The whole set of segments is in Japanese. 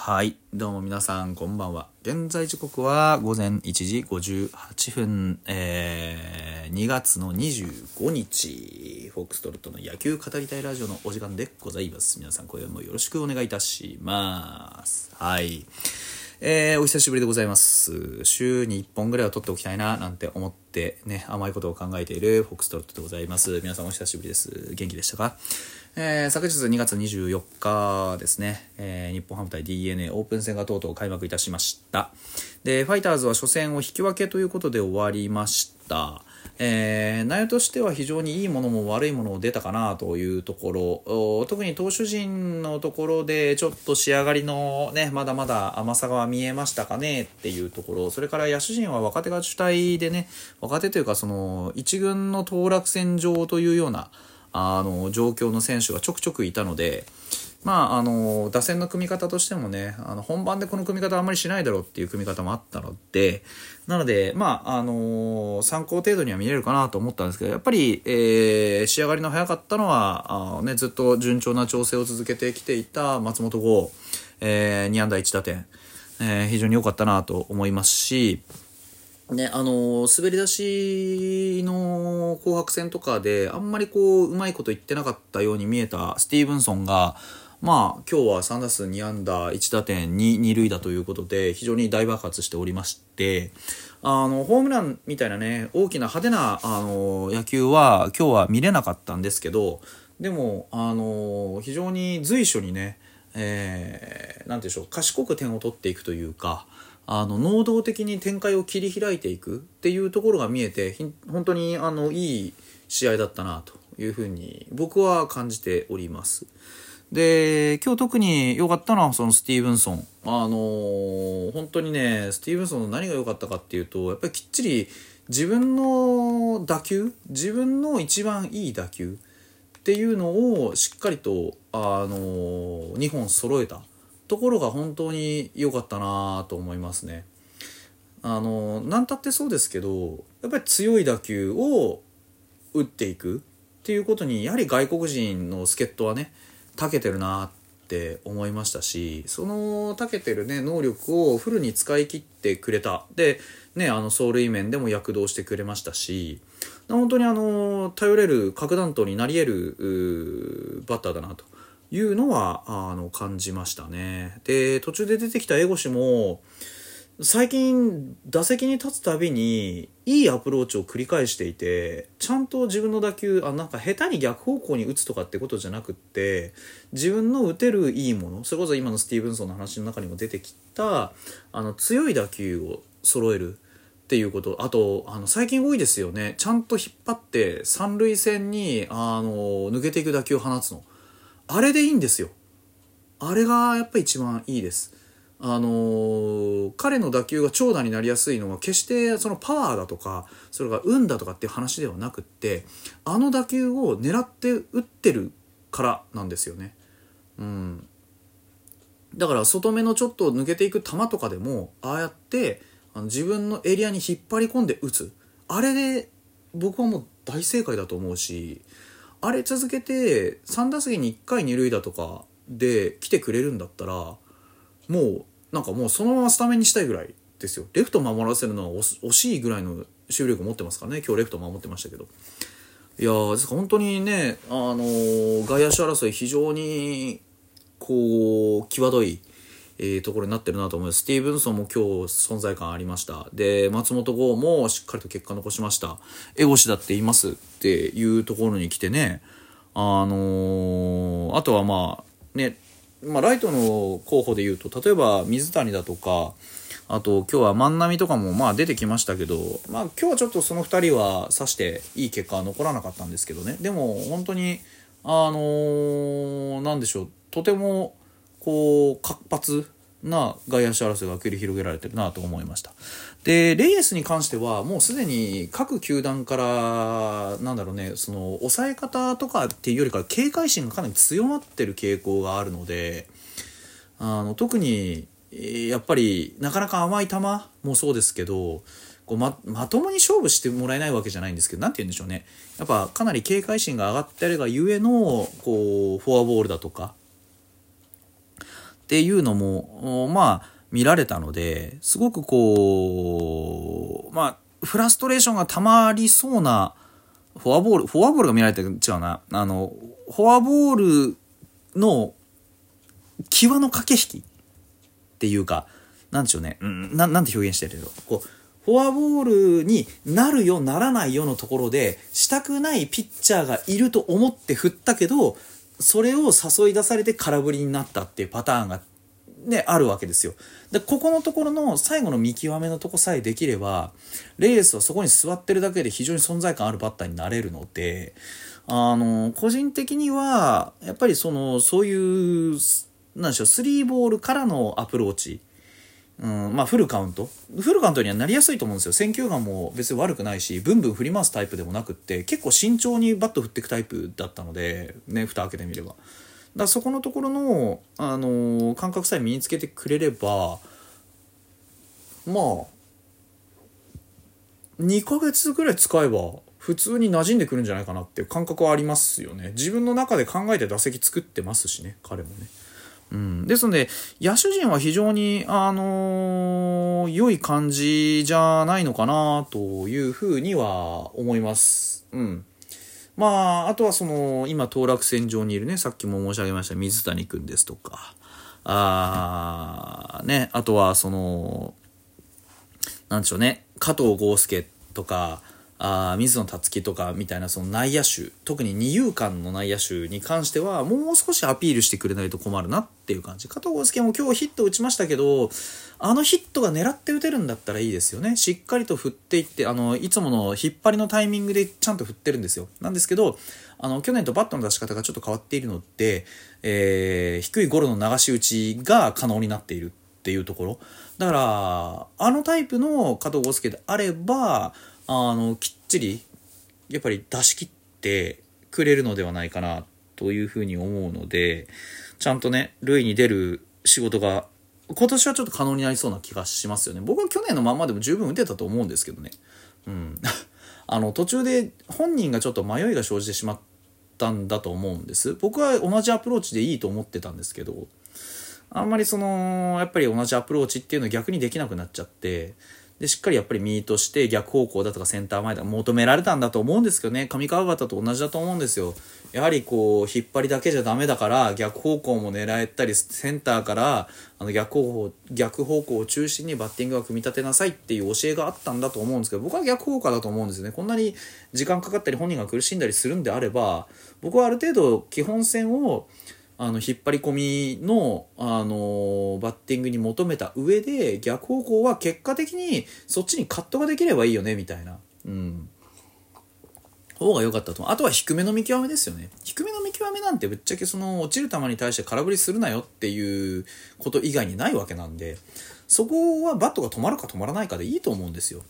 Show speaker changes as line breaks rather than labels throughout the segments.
はい。どうも皆さん、こんばんは。現在時刻は午前1時58分、えー、2月の25日、フォックストロットの野球語りたいラジオのお時間でございます。皆さん、今夜もよろしくお願いいたします。はい。えー、お久しぶりでございます。週に1本ぐらいは撮っておきたいな、なんて思ってね、甘いことを考えているフォックストロットでございます。皆さんお久しぶりです。元気でしたか？えー、昨日2月24日ですね、えー、日本ハム対 d n a オープン戦がとうとう開幕いたしました。で、ファイターズは初戦を引き分けということで終わりました。えー、内容としては非常にいいものも悪いものも出たかなというところ、特に投手陣のところでちょっと仕上がりのね、まだまだ甘さが見えましたかねっていうところ、それから野手陣は若手が主体でね、若手というかその一軍の当落線上というような、あの状況の選手がちょくちょくいたので、まあ、あの打線の組み方としてもねあの本番でこの組み方あんまりしないだろうっていう組み方もあったのでなので、まああの参考程度には見れるかなと思ったんですけどやっぱり、えー、仕上がりの早かったのはあ、ね、ずっと順調な調整を続けてきていた松本剛、えー、2安打1打点、えー、非常に良かったなと思いますし。ね、あの滑り出しの紅白戦とかであんまりこううまいこと言ってなかったように見えたスティーブンソンがまあ今日は3打数2安打1打点 2, 2塁打ということで非常に大爆発しておりましてあのホームランみたいなね大きな派手なあの野球は今日は見れなかったんですけどでもあの非常に随所にねえー、なんていうんでしょう賢く点を取っていくというかあの能動的に展開を切り開いていくっていうところが見えて本当にあのいい試合だったなというふうに僕は感じております。で今日特に良かったのはそのスティーブンソン。あのー、本当にねスティーブンソンの何が良かったかっていうとやっぱりきっちり自分の打球自分の一番いい打球っていうのをしっかりと、あのー、2本揃えた。ところが本当に良かったなと思いますね。あの何たってそうですけどやっぱり強い打球を打っていくっていうことにやはり外国人の助っ人はね長けてるなって思いましたしその長けてるね能力をフルに使い切ってくれたでねあの走塁面でも躍動してくれましたし本当にあの頼れる核弾頭になり得るバッターだなと。いうのはあの感じましたね。で途中で出てきたエゴシも最近打席に立つたびにいいアプローチを繰り返していてちゃんと自分の打球あなんか下手に逆方向に打つとかってことじゃなくって自分の打てるいいものそれこそ今のスティーブンソンの話の中にも出てきたあの強い打球を揃えるっていうことあとあの最近多いですよねちゃんと引っ張って三塁線にあの抜けていく打球を放つの。あれでいいんですよ。あれがやっぱ一番いいです。あのー、彼の打球が長打になりやすいのは決してそのパワーだとかそれが運だとかっていう話ではなくってあの打球を狙って打ってるからなんですよね。うん、だから外目のちょっと抜けていく球とかでもああやってあの自分のエリアに引っ張り込んで打つあれで僕はもう大正解だと思うしあれ続けて3打席に1回2塁打とかで来てくれるんだったらもうなんかもうそのままスタメンにしたいぐらいですよレフト守らせるのは惜しいぐらいの守備力持ってますからね今日レフト守ってましたけどいやー本当にねあのー、外野手争い非常にこう際どいえー、ところになってるなと思います。スティーブンソンも今日存在感ありました。で、松本剛もしっかりと結果残しました。エゴシだっていますっていうところに来てね、あのー、あとはまあ、ね、まあ、ライトの候補で言うと、例えば水谷だとか、あと今日は万波とかもまあ出てきましたけど、まあ今日はちょっとその2人は指していい結果は残らなかったんですけどね。でも本当に、あのー、なんでしょう、とてもこう活発な外野手争いが繰り広げられてるなと思いました。でレイエスに関してはもうすでに各球団からなんだろうねその抑え方とかっていうよりか警戒心がかなり強まってる傾向があるのであの特にやっぱりなかなか甘い球もそうですけどこうままともに勝負してもらえないわけじゃないんですけど何て言うんでしょうね。やっぱかなり警戒心が上がってるがゆえのこうフォアボールだとかっていうのも、まあ、見られたので、すごくこう、まあ、フラストレーションが溜まりそうなフォアボール、フォアボールが見られて違うな。あの、フォアボールの際の駆け引きっていうか、なんでしょうね。うん、ななんて表現してるけど、こう、フォアボールになるよ、ならないよのところで、したくないピッチャーがいると思って振ったけど、それを誘い出されて空振りになったっていうパターンがね、あるわけですよ。で、ここのところの最後の見極めのとこさえできれば、レースはそこに座ってるだけで非常に存在感あるバッターになれるので、あの、個人的には、やっぱりその、そういう、なんでしょう、スリーボールからのアプローチ。うん、まあフルカウント。フルカウントにはなりやすいと思うんですよ。選球眼も別に悪くないしブンブン振り回すタイプでもなくって結構慎重にバット振っていくタイプだったのでね蓋開けてみれば。だそこのところの、あのー、感覚さえ身につけてくれればまあ2ヶ月ぐらい使えば普通に馴染んでくるんじゃないかなっていう感覚はありますよね。自分の中で考えて打席作ってますしね彼もね。うん、ですので野手陣は非常に、あのー、良い感じじゃないのかなというふうには思います。うん。まあ、あとはその、今、当落線上にいるね、さっきも申し上げました水谷君ですとか、あね、あとはその、なんでしょうね、加藤豪介とか、あ水野達樹とかみたいなその内野手特に二遊間の内野手に関してはもう少しアピールしてくれないと困るなっていう感じ加藤豪介も今日ヒット打ちましたけどあのヒットが狙って打てるんだったらいいですよね。しっかりと振っていってあのいつもの引っ張りのタイミングでちゃんと振ってるんですよ。なんですけどあの去年とバットの出し方がちょっと変わっているので、えー、低いゴロの流し打ちが可能になっているっていうところ。だからあのタイプの加藤豪介であればあの、きっちり、やっぱり出し切ってくれるのではないかな、というふうに思うので、ちゃんとね、塁に出る仕事が、今年はちょっと可能になりそうな気がしますよね。僕は去年のままでも十分打てたと思うんですけどね。うん。あの、途中で本人がちょっと迷いが生じてしまったんだと思うんです。僕は同じアプローチでいいと思ってたんですけど、あんまりその、やっぱり同じアプローチっていうのを逆にできなくなっちゃって、で、しっかりやっぱりミートして逆方向だとかセンター前だ求められたんだと思うんですけどね、上川端と同じだと思うんですよ。やはりこう、引っ張りだけじゃダメだから、逆方向も狙えたり、センターから、あの逆方向、逆方向を中心にバッティングは組み立てなさいっていう教えがあったんだと思うんですけど、僕は逆方向だと思うんですよね。こんなに時間かかったり本人が苦しんだりするんであれば、僕はある程度基本線を、あの引っ張り込みの、あのバッティングに求めた上で逆方向は結果的にそっちにカットができればいいよねみたいな、うん、方が良かったと。あとは低めの見極めですよね。低めの見極めなんてぶっちゃけその落ちる球に対して空振りするなよっていうこと以外にないわけなんでそこはバットが止まるか止まらないかでいいと思うんですよ。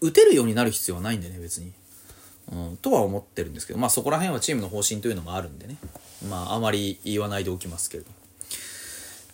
打てるようになる必要はないんでね別に。うん、とは思ってるんですけど、まあそこら辺はチームの方針というのがあるんでね。まああまり言わないでおきますけれど。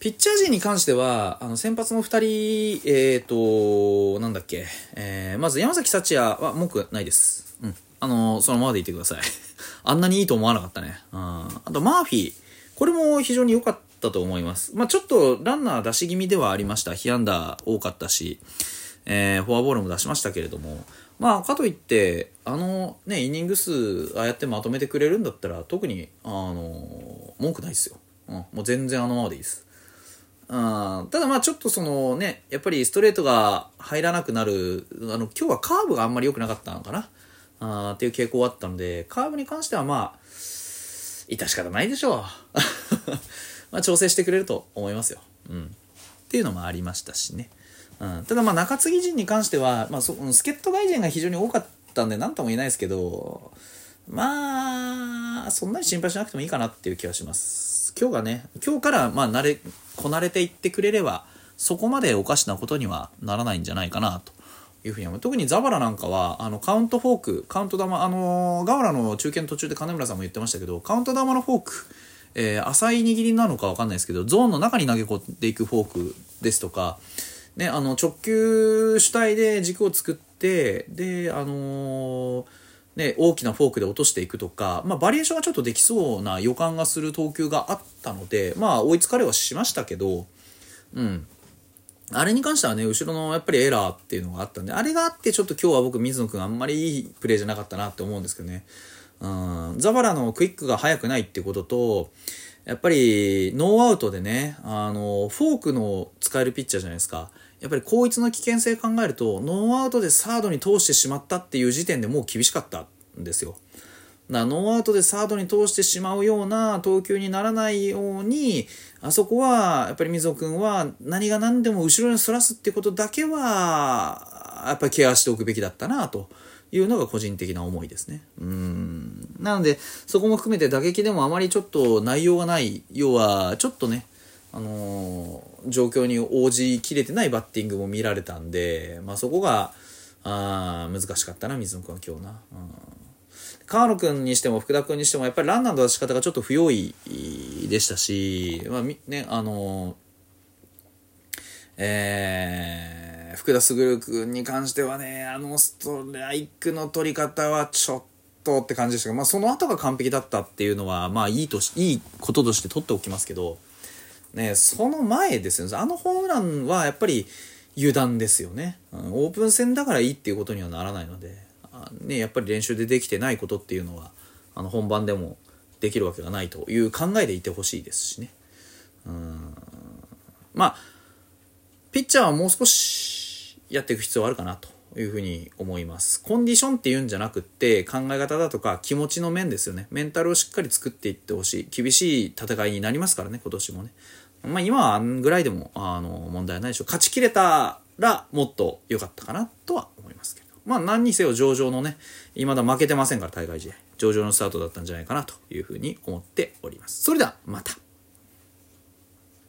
ピッチャー陣に関しては、あの、先発の2人、え、ー、と、なんだっけ、えー、まず山崎幸也は文句ないです。うん。あの、そのままでいてください。あんなにいいと思わなかったね。うん。あと、マーフィー。これも非常に良かったと思います。まあちょっとランナー出し気味ではありました。被安打多かったし、えー、フォアボールも出しましたけれども、まあ、かといって、あのね、イニング数、ああやってまとめてくれるんだったら、特に、あの、文句ないですよ。うん、もう全然あのままでいいです。あただまあちょっとそのね、やっぱりストレートが入らなくなる、あの、今日はカーブがあんまり良くなかったのかなあっていう傾向あったので、カーブに関してはまあ、致し方ないでしょう。まあ調整してくれると思いますよ。うん。っていうのもありましたしね。うん、ただまあ中継ぎ陣に関しては、まあ、そ助っ人外人が非常に多かったんで何とも言えないですけどまあそんなに心配しなくてもいいかなっていう気はします。今日がね今日からまあ慣れこなれていってくれればそこまでおかしなことにはならないんじゃないかなというふうに思う。特にザバラなんかはあのカウントフォークカウント玉あのガワラの中継途中で金村さんも言ってましたけどカウント玉のフォークえー、浅い握りなのか分かんないですけどゾーンの中に投げ込んでいくフォークですとかね、あの直球主体で軸を作ってであのー、ね、大きなフォークで落としていくとか、まあ、バリエーションがちょっとできそうな予感がする投球があったので、まあ、追いつかれはしましたけど、うん。あれに関してはね、後ろのやっぱりエラーっていうのがあったんで、あれがあってちょっと今日は僕、水野くんあんまりいいプレーじゃなかったなって思うんですけどね。うん、ザバラのクイックが速くないってことと、やっぱりノーアウトでね、あの、フォークの使えるピッチャーじゃないですか。やっぱり後逸の危険性考えると、ノーアウトでサードに通してしまったっていう時点でもう厳しかったんですよ。だノーアウトでサードに通してしまうような投球にならないように、あそこは、やっぱり溝君は何が何でも後ろにそらすってことだけは、やっぱりケアしておくべきだったなと。いうのが個人的な思いですね。うん。なので、そこも含めて打撃でもあまりちょっと内容がない、要は、ちょっとね、あのー、状況に応じきれてないバッティングも見られたんで、まあ、そこが、あ難しかったな、水野君は今日な。うん川野君にしても福田君にしてもやっぱりランナーの出し方がちょっと不用意でしたし、まあね、あのえー、福田優君に関してはね、あのストライクの取り方はちょっとって感じでしたけど、まあその後が完璧だったっていうのは、まあいいとし、いいこととして取っておきますけど、ね、その前ですよね。あのホームランはやっぱり油断ですよね。オープン戦だからいいっていうことにはならないので、ね、やっぱり練習でできてないことっていうのは、あの本番でもできるわけがないという考えでいてほしいですしね。うんまあ、ピッチャーはもう少しやっていく必要はあるかなというふうに思います。コンディションっていうんじゃなくって考え方だとか気持ちの面ですよね。メンタルをしっかり作っていってほしい。厳しい戦いになりますからね、今年もね。まあ今はぐらいでもあの問題はないでしょう。勝ちきれたらもっと良かったかなとは思いますけど。まあ何にせよ上々のね、未だ負けてませんから大会試合。上々のスタートだったんじゃないかなというふうに思っております。それではまた。